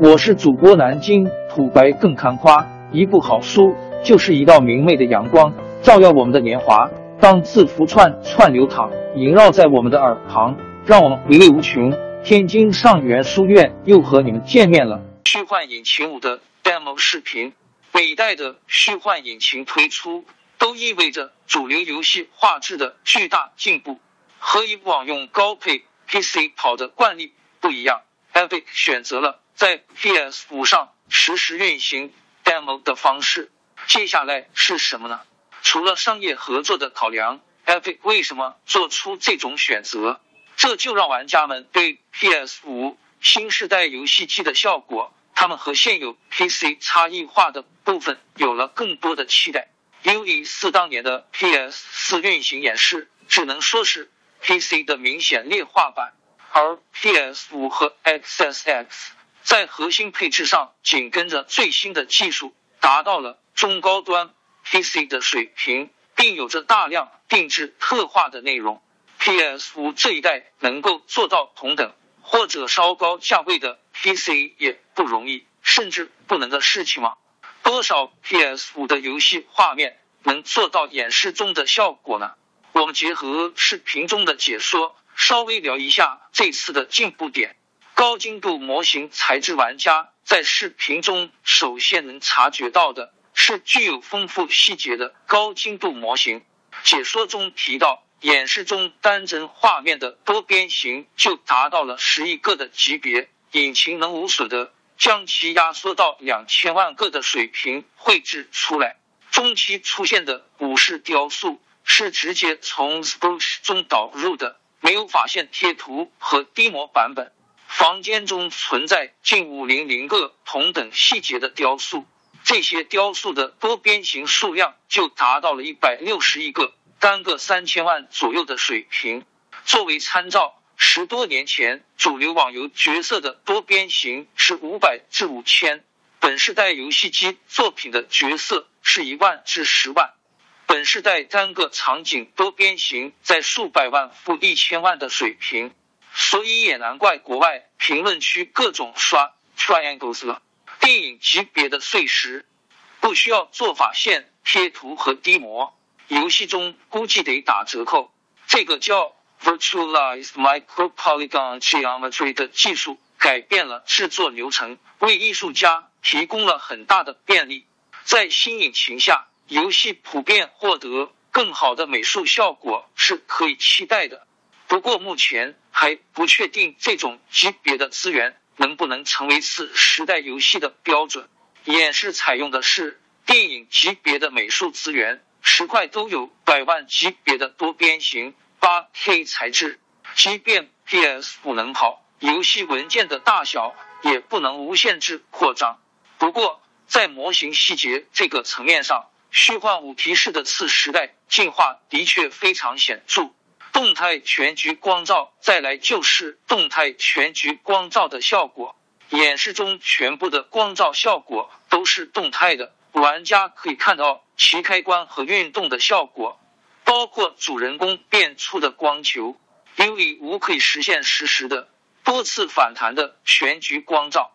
我是主播南京土白更看花，一部好书就是一道明媚的阳光，照耀我们的年华。当字符串串流淌，萦绕在我们的耳旁，让我们回味无穷。天津上元书院又和你们见面了。虚幻引擎五的 demo 视频，每代的虚幻引擎推出，都意味着主流游戏画质的巨大进步。和以往用高配 PC 跑的惯例不一样，Epic 选择了在 PS 五上实时运行 demo 的方式。接下来是什么呢？除了商业合作的考量，Epic 为什么做出这种选择？这就让玩家们对 PS 五新时代游戏机的效果，他们和现有 PC 差异化的部分有了更多的期待。UE 四当年的 PS 四运行演示，只能说是。PC 的明显劣化版，而 PS 五和 XSX 在核心配置上紧跟着最新的技术，达到了中高端 PC 的水平，并有着大量定制特化的内容。PS 五这一代能够做到同等或者稍高价位的 PC 也不容易，甚至不能的事情吗？多少 PS 五的游戏画面能做到演示中的效果呢？我们结合视频中的解说，稍微聊一下这次的进步点。高精度模型材质，玩家在视频中首先能察觉到的是具有丰富细节的高精度模型。解说中提到，演示中单帧画面的多边形就达到了十亿个的级别，引擎能无损的将其压缩到两千万个的水平绘制出来。中期出现的武士雕塑。是直接从 Spruce 中导入的，没有发现贴图和低模版本。房间中存在近五零零个同等细节的雕塑，这些雕塑的多边形数量就达到了一百六十亿个，单个三千万左右的水平。作为参照，十多年前主流网游角色的多边形是五百至五千，本世代游戏机作品的角色是一万至十万。本世代单个场景多边形在数百万负一千万的水平，所以也难怪国外评论区各种刷 triangles 了。电影级别的碎石不需要做法线贴图和低模，游戏中估计得打折扣。这个叫 virtualized micro polygon geometry 的技术改变了制作流程，为艺术家提供了很大的便利。在新引擎下。游戏普遍获得更好的美术效果是可以期待的，不过目前还不确定这种级别的资源能不能成为次时代游戏的标准。演示采用的是电影级别的美术资源，十块都有百万级别的多边形八 K 材质，即便 PS 不能跑，游戏文件的大小也不能无限制扩张。不过在模型细节这个层面上，虚幻五提示的次时代进化的确非常显著，动态全局光照，再来就是动态全局光照的效果。演示中全部的光照效果都是动态的，玩家可以看到其开关和运动的效果，包括主人公变出的光球。UE 五可以实现实时的多次反弹的全局光照，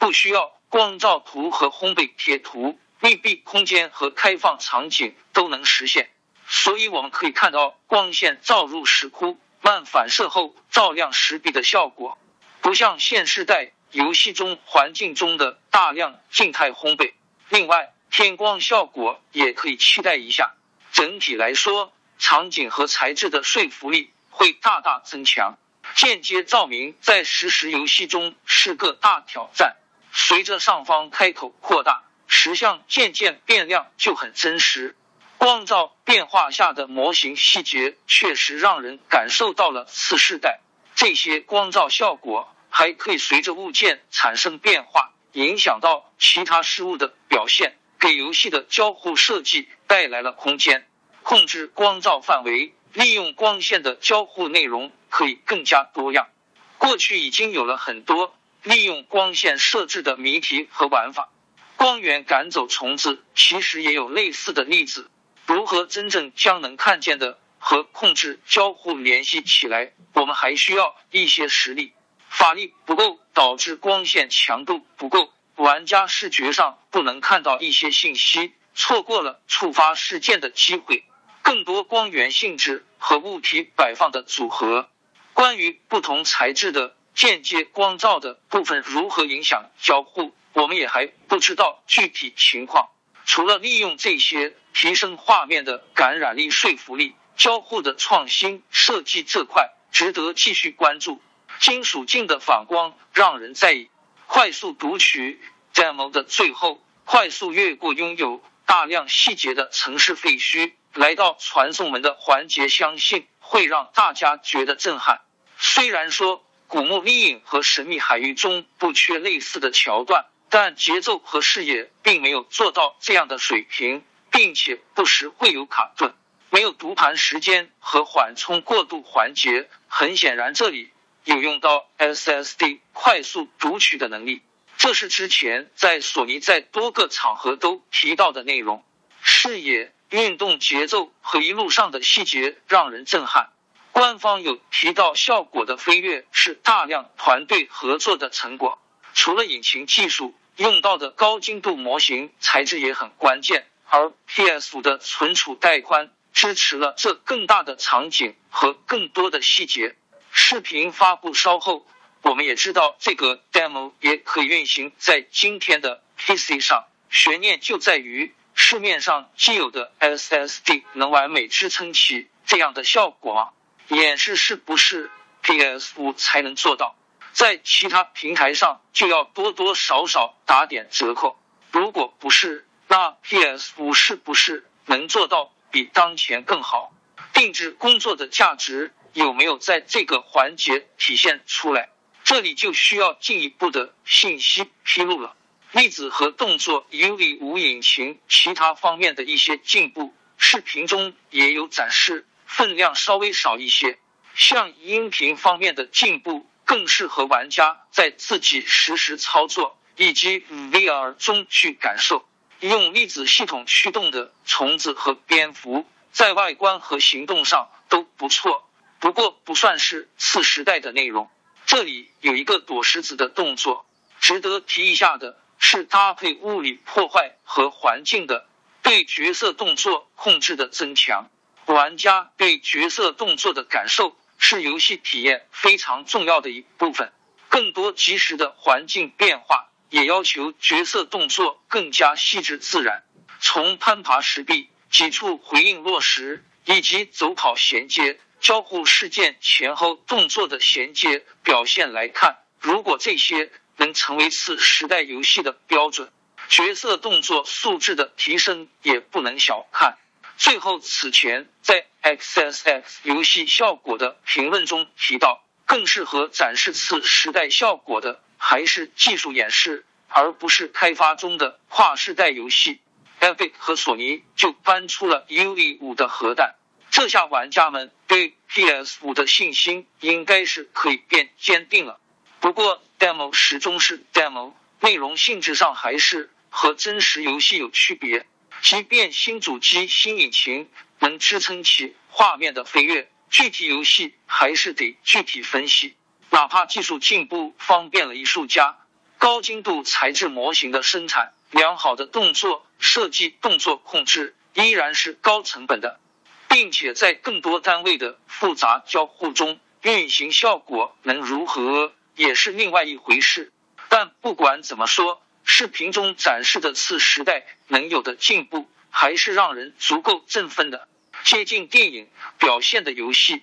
不需要光照图和烘焙贴图。密闭空间和开放场景都能实现，所以我们可以看到光线照入石窟慢反射后照亮石壁的效果，不像现世代游戏中环境中的大量静态烘焙。另外，天光效果也可以期待一下。整体来说，场景和材质的说服力会大大增强。间接照明在实时游戏中是个大挑战，随着上方开口扩大。实像渐渐变亮就很真实，光照变化下的模型细节确实让人感受到了次世代。这些光照效果还可以随着物件产生变化，影响到其他事物的表现，给游戏的交互设计带来了空间。控制光照范围，利用光线的交互内容可以更加多样。过去已经有了很多利用光线设置的谜题和玩法。光源赶走虫子，其实也有类似的例子。如何真正将能看见的和控制交互联系起来，我们还需要一些实例。法力不够导致光线强度不够，玩家视觉上不能看到一些信息，错过了触发事件的机会。更多光源性质和物体摆放的组合，关于不同材质的间接光照的部分如何影响交互，我们也还不知道具体情况。除了利用这些提升画面的感染力、说服力，交互的创新设计这块值得继续关注。金属镜的反光让人在意。快速读取 demo 的最后，快速越过拥有大量细节的城市废墟。来到传送门的环节，相信会让大家觉得震撼。虽然说《古墓丽影》和《神秘海域》中不缺类似的桥段，但节奏和视野并没有做到这样的水平，并且不时会有卡顿，没有读盘时间和缓冲过渡环节。很显然，这里有用到 SSD 快速读取的能力，这是之前在索尼在多个场合都提到的内容。视野。运动节奏和一路上的细节让人震撼。官方有提到，效果的飞跃是大量团队合作的成果。除了引擎技术，用到的高精度模型材质也很关键。而 PS5 的存储带宽支持了这更大的场景和更多的细节。视频发布稍后，我们也知道这个 demo 也可以运行在今天的 PC 上。悬念就在于。市面上既有的 SSD 能完美支撑起这样的效果吗？演示是不是 PS5 才能做到？在其他平台上就要多多少少打点折扣。如果不是，那 PS5 是不是能做到比当前更好？定制工作的价值有没有在这个环节体现出来？这里就需要进一步的信息披露了。粒子和动作 UV 五引擎其他方面的一些进步，视频中也有展示，分量稍微少一些。像音频方面的进步，更适合玩家在自己实时操作以及 VR 中去感受。用粒子系统驱动的虫子和蝙蝠，在外观和行动上都不错，不过不算是次时代的内容。这里有一个躲石子的动作，值得提一下的。是搭配物理破坏和环境的对角色动作控制的增强。玩家对角色动作的感受是游戏体验非常重要的一部分。更多及时的环境变化也要求角色动作更加细致自然。从攀爬石壁、几处回应落石以及走跑衔接、交互事件前后动作的衔接表现来看，如果这些。能成为次时代游戏的标准，角色动作素质的提升也不能小看。最后，此前在 XSX 游戏效果的评论中提到，更适合展示次时代效果的还是技术演示，而不是开发中的跨世代游戏。Epic 和索尼就搬出了 UV 五的核弹，这下玩家们对 PS 五的信心应该是可以变坚定了。不过，demo 始终是 demo，内容性质上还是和真实游戏有区别。即便新主机、新引擎能支撑起画面的飞跃，具体游戏还是得具体分析。哪怕技术进步方便了艺术家，高精度材质模型的生产、良好的动作设计、动作控制依然是高成本的，并且在更多单位的复杂交互中，运行效果能如何？也是另外一回事，但不管怎么说，视频中展示的次时代能有的进步，还是让人足够振奋的。接近电影表现的游戏，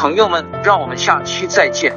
朋友们，让我们下期再见。